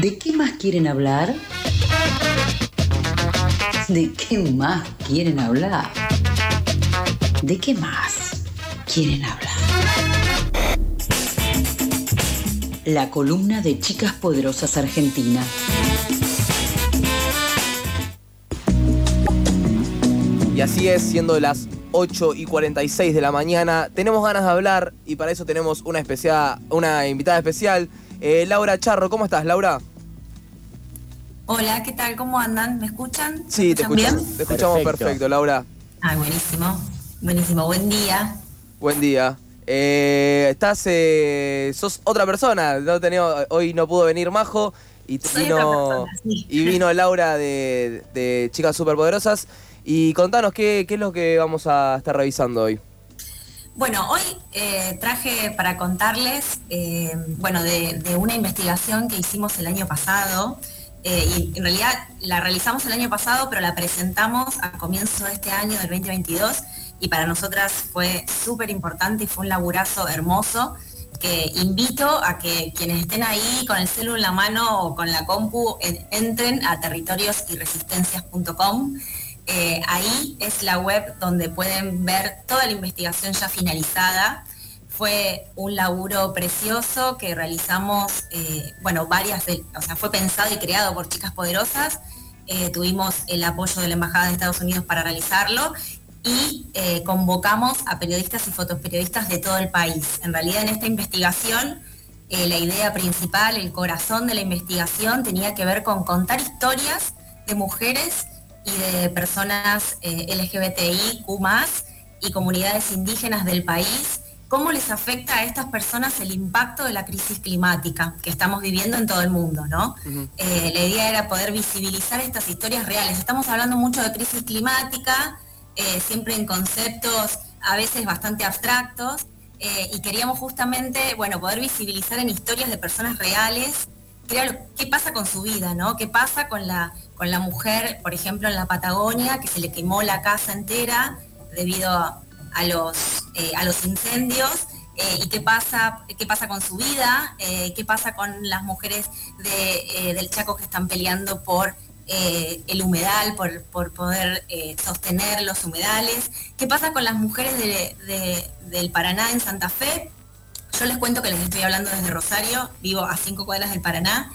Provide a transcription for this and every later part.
¿De qué más quieren hablar? ¿De qué más quieren hablar? ¿De qué más quieren hablar? La columna de Chicas Poderosas Argentina. Y así es, siendo las 8 y 46 de la mañana, tenemos ganas de hablar y para eso tenemos una, especial, una invitada especial, eh, Laura Charro. ¿Cómo estás, Laura? Hola, ¿qué tal? ¿Cómo andan? ¿Me escuchan? Sí, te, escuchamos, te escuchamos perfecto. Laura. Ah, buenísimo. Buenísimo, buen día. Buen día. Eh, estás, eh, sos otra persona. No hoy no pudo venir Majo y vino, y vino Laura de, de Chicas Superpoderosas. Y contanos qué, qué es lo que vamos a estar revisando hoy. Bueno, hoy eh, traje para contarles, eh, bueno, de, una investigación que hicimos el año pasado, eh, y en realidad la realizamos el año pasado, pero la presentamos a comienzo de este año, del 2022, y para nosotras fue súper importante y fue un laburazo hermoso, que invito a que quienes estén ahí con el celular en la mano o con la compu entren a territoriosyResistencias.com eh, ahí es la web donde pueden ver toda la investigación ya finalizada. Fue un laburo precioso que realizamos, eh, bueno, varias, o sea, fue pensado y creado por Chicas Poderosas. Eh, tuvimos el apoyo de la Embajada de Estados Unidos para realizarlo y convocamos a periodistas y fotoperiodistas de todo el país. En realidad en esta investigación, la idea principal, el corazón de la investigación tenía que ver con contar historias de mujeres y de personas eh, LGBTI, Q y comunidades indígenas del país, cómo les afecta a estas personas el impacto de la crisis climática que estamos viviendo en todo el mundo, ¿no? Eh, la idea era poder visibilizar estas historias reales. Estamos hablando mucho de crisis climática, eh, siempre en conceptos a veces bastante abstractos, y queríamos justamente, bueno, poder visibilizar en historias de personas reales qué pasa con su vida, ¿no? ¿Qué pasa con la, con la mujer, por ejemplo, en la Patagonia, que se le quemó la casa entera debido a, los, eh, a los incendios? Eh, y qué pasa, qué pasa con su vida, eh, qué pasa con las mujeres del Chaco que están peleando por el humedal, por, poder sostener los humedales, qué pasa con las mujeres del Paraná en Santa Fe, yo les cuento que les estoy hablando desde Rosario, vivo a cinco cuadras del Paraná.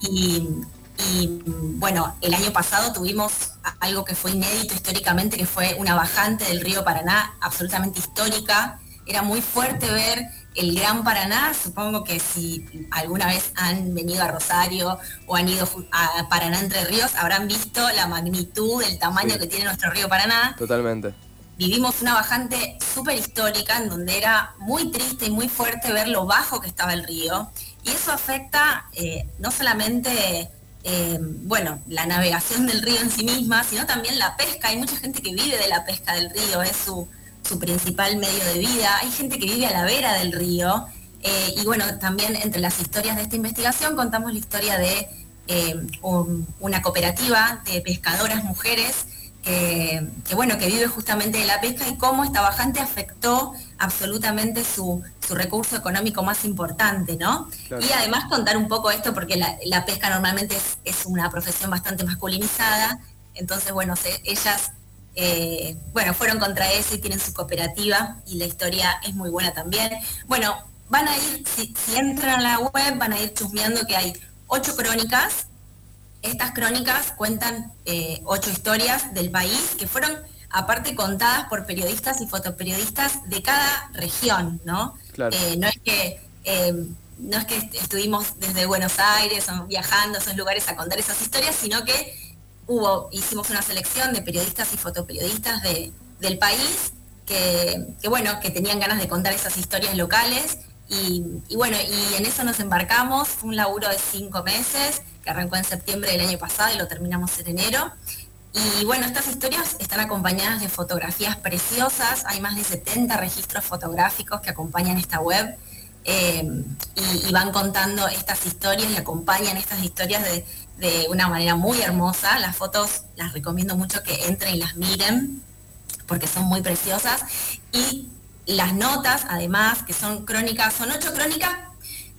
Y, bueno, el año pasado tuvimos algo que fue inédito históricamente, que fue una bajante del río Paraná absolutamente histórica. Era muy fuerte ver el Gran Paraná, supongo que si alguna vez han venido a Rosario o han ido a Paraná Entre Ríos, habrán visto la magnitud, el tamaño que tiene nuestro río Paraná. Totalmente vivimos una bajante súper histórica en donde era muy triste y muy fuerte ver lo bajo que estaba el río. Y eso afecta eh, no solamente, eh, bueno, la navegación del río en sí misma, sino también la pesca. Hay mucha gente que vive de la pesca del río, es su, principal medio de vida. Hay gente que vive a la vera del río. Eh, y bueno, también entre las historias de esta investigación contamos la historia de una cooperativa de pescadoras mujeres que, bueno, que vive justamente de la pesca y cómo esta bajante afectó absolutamente su, recurso económico más importante, ¿no? Y además contar un poco esto, porque la, pesca normalmente es, una profesión bastante masculinizada, entonces, bueno, ellas, eh, bueno, fueron contra eso y tienen su cooperativa y la historia es muy buena también. Bueno, van a ir, si, si entran a la web, van a ir chusmeando que hay ocho crónicas estas crónicas cuentan eh, ocho historias del país que fueron aparte contadas por periodistas y fotoperiodistas de cada región, ¿no? Eh, no es que eh, no es que estuvimos desde Buenos Aires viajando a esos lugares a contar esas historias, sino que hubo, hicimos una selección de periodistas y fotoperiodistas del país que, bueno, que tenían ganas de contar esas historias locales. Y, y bueno, y en eso nos embarcamos, fue un laburo de cinco meses, que arrancó en septiembre del año pasado y lo terminamos en enero. Y bueno, estas historias están acompañadas de fotografías preciosas, hay más de 70 registros fotográficos que acompañan esta web eh, y, van contando estas historias y acompañan estas historias de, de, una manera muy hermosa. Las fotos las recomiendo mucho que entren y las miren porque son muy preciosas. Y las notas, además, que son crónicas, son ocho crónicas,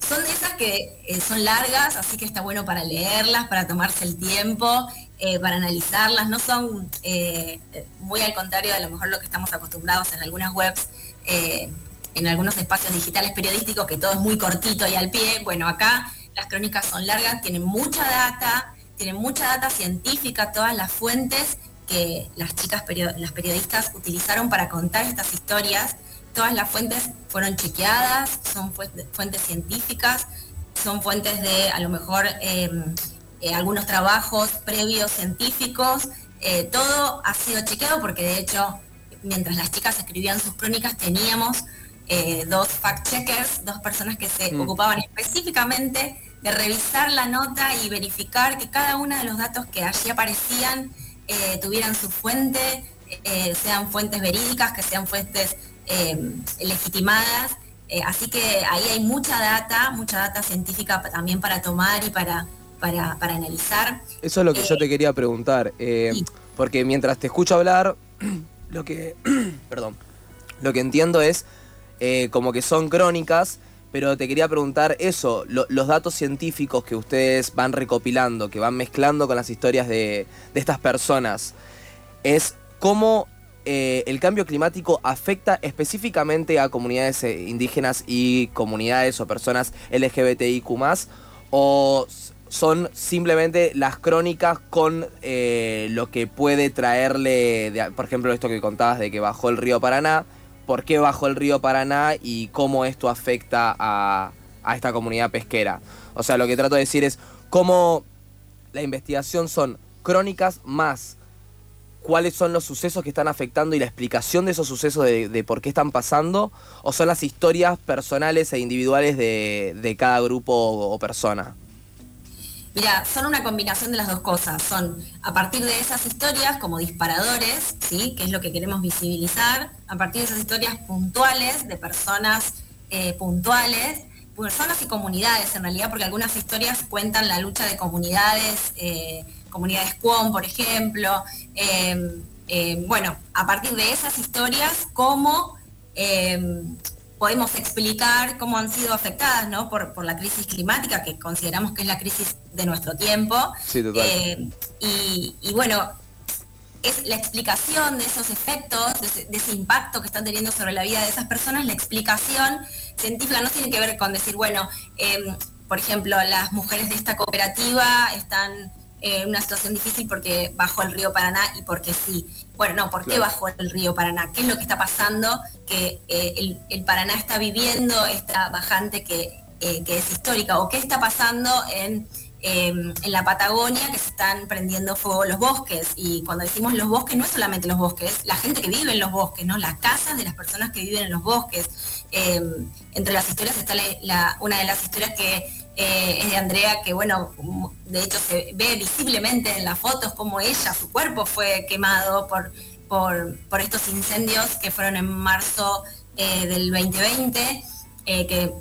son de esas que eh, son largas, así que está bueno para leerlas, para tomarse el tiempo, eh, para analizarlas. No son eh, muy al contrario de a lo mejor lo que estamos acostumbrados en algunas webs, en algunos espacios digitales periodísticos, que todo es muy cortito y al pie. Bueno, acá las crónicas son largas, tienen mucha data, tienen mucha data científica, todas las fuentes que las chicas, las periodistas utilizaron para contar estas historias todas las fuentes fueron chequeadas, son fuentes científicas, son fuentes de a lo mejor em, eh, algunos trabajos previos científicos, eh, todo ha sido chequeado porque de hecho mientras las chicas escribían sus crónicas teníamos eh, dos fact-checkers, dos personas que se mm. ocupaban específicamente de revisar la nota y verificar que cada uno de los datos que allí aparecían tuvieran su fuente, sean fuentes verídicas, que sean fuentes legitimadas. Eh, así que ahí hay mucha data, mucha data científica también para tomar y para, para, analizar. Eso es lo que yo eh, te quería preguntar, eh, porque mientras te escucho hablar, lo que, perdón, lo que entiendo es como que son crónicas, pero te quería preguntar eso, los datos científicos que ustedes van recopilando, que van mezclando con las historias de, de estas personas, es cómo eh, el cambio climático afecta específicamente a comunidades eh, indígenas y comunidades o personas LGBTIQ o son simplemente las crónicas con eh, lo que puede traerle, por ejemplo, esto que contabas de que bajó el río Paraná, por qué bajó el río Paraná y cómo esto afecta a, a esta comunidad pesquera. O sea, lo que trato de decir es cómo la investigación son crónicas más cuáles son los sucesos que están afectando y la explicación de esos sucesos de, por qué están pasando, o son las historias personales e individuales de, cada grupo o, persona? Mira, son una combinación de las dos cosas. Son a partir de esas historias como disparadores, ¿sí? que es lo que queremos visibilizar, a partir de esas historias puntuales de personas eh, puntuales, personas y comunidades en realidad, porque algunas historias cuentan la lucha de comunidades. Eh, comunidades Cuom, por ejemplo. Em, em, bueno, a partir de esas historias, cómo em, podemos explicar cómo han sido afectadas ¿no? por, la crisis climática, que consideramos que es la crisis de nuestro tiempo. Sí, total. Y, bueno, es la explicación de esos efectos, de ese, impacto que están teniendo sobre la vida de esas personas, la explicación científica no tiene que ver con decir, bueno, por ejemplo, las mujeres de esta cooperativa están eh, una situación difícil porque bajó el río Paraná y porque sí. Bueno, no, ¿por qué bajó el río Paraná? ¿Qué es lo que está pasando? Que eh, el, Paraná está viviendo esta bajante que, eh, que, es histórica. ¿O qué está pasando en, em, en la Patagonia que se están prendiendo fuego los bosques? Y cuando decimos los bosques, no es solamente los bosques, la gente que vive en los bosques, ¿no? Las casas de las personas que viven en los bosques. Em, entre las historias está una de las historias que eh, es de Andrea, que bueno, de hecho se ve visiblemente en las fotos como ella, su cuerpo fue quemado por, por, estos incendios que fueron en marzo eh, del 2020, eh, que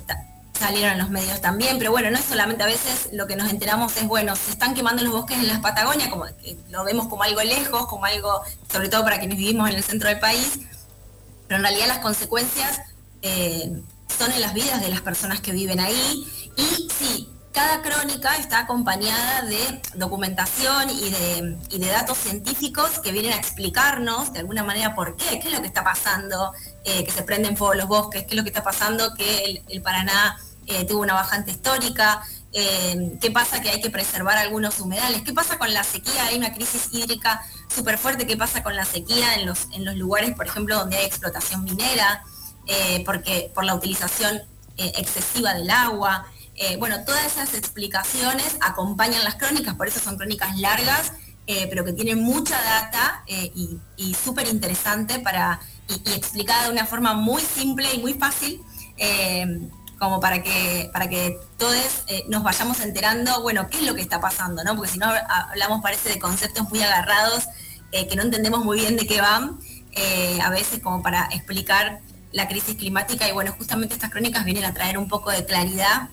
salieron en los medios también, pero bueno, no es solamente a veces lo que nos enteramos es, bueno, se están quemando los bosques en las Patagonia, como lo vemos como algo lejos, como algo, sobre todo para quienes vivimos en el centro del país, pero en realidad las consecuencias son en las vidas de las personas que viven ahí y sí, cada crónica está acompañada de documentación y de, datos científicos que vienen a explicarnos de alguna manera por qué, qué es lo que está pasando, eh, que se prenden fuego los bosques, qué es lo que está pasando, que el, Paraná eh, tuvo una bajante histórica, eh, qué pasa que hay que preservar algunos humedales, qué pasa con la sequía, hay una crisis hídrica súper fuerte, qué pasa con la sequía en los, en los lugares, por ejemplo, donde hay explotación minera, porque por la utilización excesiva del agua. Eh, bueno, todas esas explicaciones acompañan las crónicas, por eso son crónicas largas, eh, pero que tienen mucha data eh, y, súper interesante para, y, explicada de una forma muy simple y muy fácil, como para que, para que todos nos vayamos enterando, bueno, qué es lo que está pasando, ¿no? Porque si no hablamos, parece, de conceptos muy agarrados, que no entendemos muy bien de qué van, a veces como para explicar la crisis climática y bueno, justamente estas crónicas vienen a traer un poco de claridad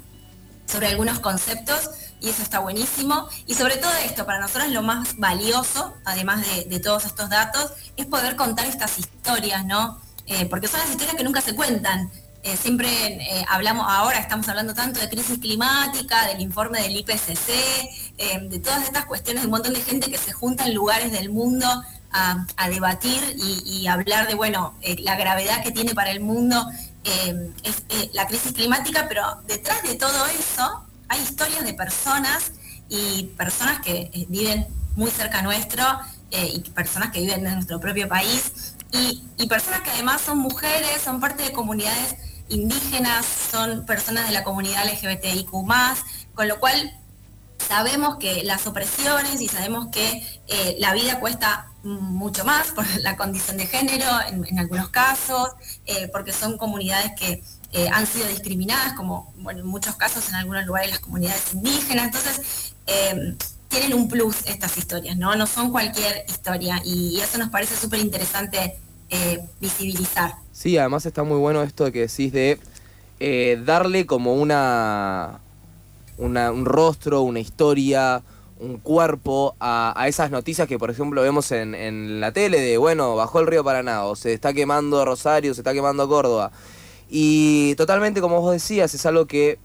sobre algunos conceptos y eso está buenísimo. Y sobre todo esto, para nosotros lo más valioso, además de, todos estos datos, es poder contar estas historias, ¿no? porque son las historias que nunca se cuentan. Eh, siempre eh, hablamos, ahora estamos hablando tanto de crisis climática, del informe del IPCC, eh, de todas estas cuestiones, de un montón de gente que se junta en lugares del mundo a, debatir y, hablar de, bueno, la gravedad que tiene para el mundo la crisis climática, pero detrás de todo eso hay historias de personas y personas que viven muy cerca nuestro y personas que viven en nuestro propio país y personas que además son mujeres, son parte de comunidades indígenas, son personas de la comunidad LGBTIQ, con lo cual sabemos que las opresiones y sabemos que eh, la vida cuesta mucho más por la condición de género en, algunos casos, eh, porque son comunidades que eh, han sido discriminadas, como en muchos casos en algunos lugares las comunidades indígenas. Entonces, tienen un plus estas historias, ¿no? No son cualquier historia y eso nos parece súper interesante visibilizar. Sí, además está muy bueno esto que decís de darle como una, un rostro, una historia, un cuerpo a, esas noticias que por ejemplo vemos en, la tele de, bueno, bajó el río Paraná, o se está quemando Rosario, se está quemando Córdoba. Y totalmente, como vos decías, es algo que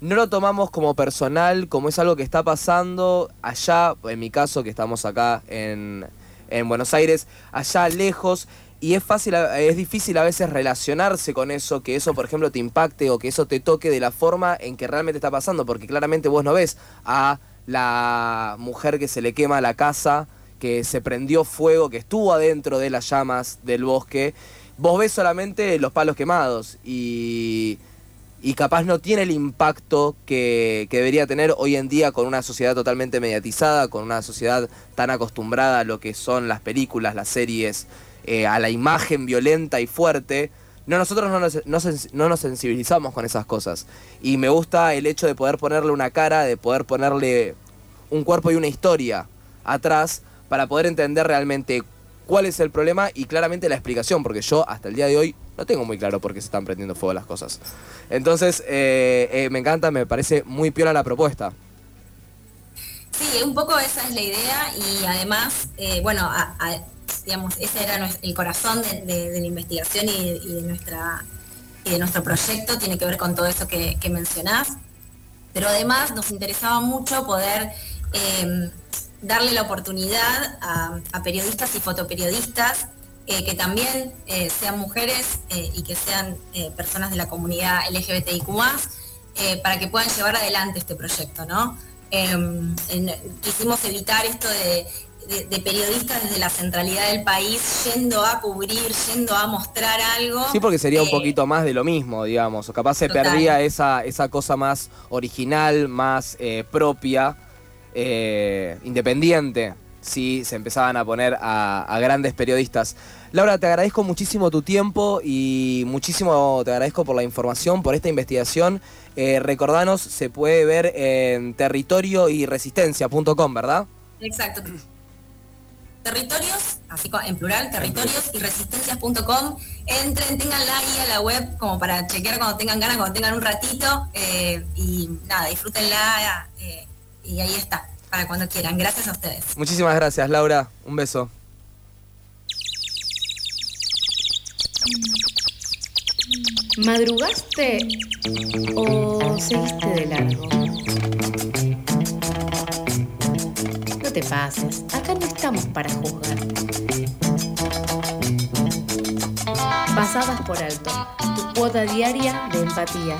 no lo tomamos como personal, como es algo que está pasando allá, en mi caso que estamos acá en, en Buenos Aires, allá lejos, y es fácil, es difícil a veces relacionarse con eso, que eso por ejemplo te impacte o que eso te toque de la forma en que realmente está pasando, porque claramente vos no ves a la mujer que se le quema la casa, que se prendió fuego, que estuvo adentro de las llamas del bosque, vos ves solamente los palos quemados y, y capaz no tiene el impacto que, que, debería tener hoy en día con una sociedad totalmente mediatizada, con una sociedad tan acostumbrada a lo que son las películas, las series, eh, a la imagen violenta y fuerte, no, nosotros no nos, no nos sensibilizamos con esas cosas. Y me gusta el hecho de poder ponerle una cara, de poder ponerle un cuerpo y una historia atrás para poder entender realmente cuál es el problema y claramente la explicación, porque yo hasta el día de hoy no tengo muy claro por qué se están prendiendo fuego las cosas. Entonces, eh, eh, me encanta, me parece muy piola la propuesta. Sí, un poco esa es la idea y además, bueno, a, digamos, ese era el corazón de, la investigación y, de nuestra, de nuestro proyecto, tiene que ver con todo eso que, mencionás. Pero además nos interesaba mucho poder em, darle la oportunidad a, periodistas y fotoperiodistas eh, que también eh, sean mujeres eh, y que sean personas de la comunidad LGBTIQ para que puedan llevar adelante este proyecto, ¿no? Em, quisimos evitar esto de de, periodistas desde la centralidad del país yendo a cubrir, yendo a mostrar algo. Sí, porque sería un eh, poquito más de lo mismo, digamos. O capaz se perdía esa, esa cosa más original, más eh, propia, eh, independiente, si se empezaban a poner a, grandes periodistas. Laura, te agradezco muchísimo tu tiempo y muchísimo te agradezco por la información, por esta investigación. recordanos, se puede ver en territorio y resistencia.com, ¿verdad? Exacto territorios, así en plural, territorios y resistencias.com. Entren, tenganla ahí a la web como para chequear cuando tengan ganas, cuando tengan un ratito. Eh, y nada, disfrútenla eh, y ahí está, para cuando quieran. Gracias a ustedes. Muchísimas gracias, Laura. Un beso. ¿Madrugaste o seguiste de largo? Te pases, acá no estamos para juzgar. Pasadas por alto, tu cuota diaria de empatía.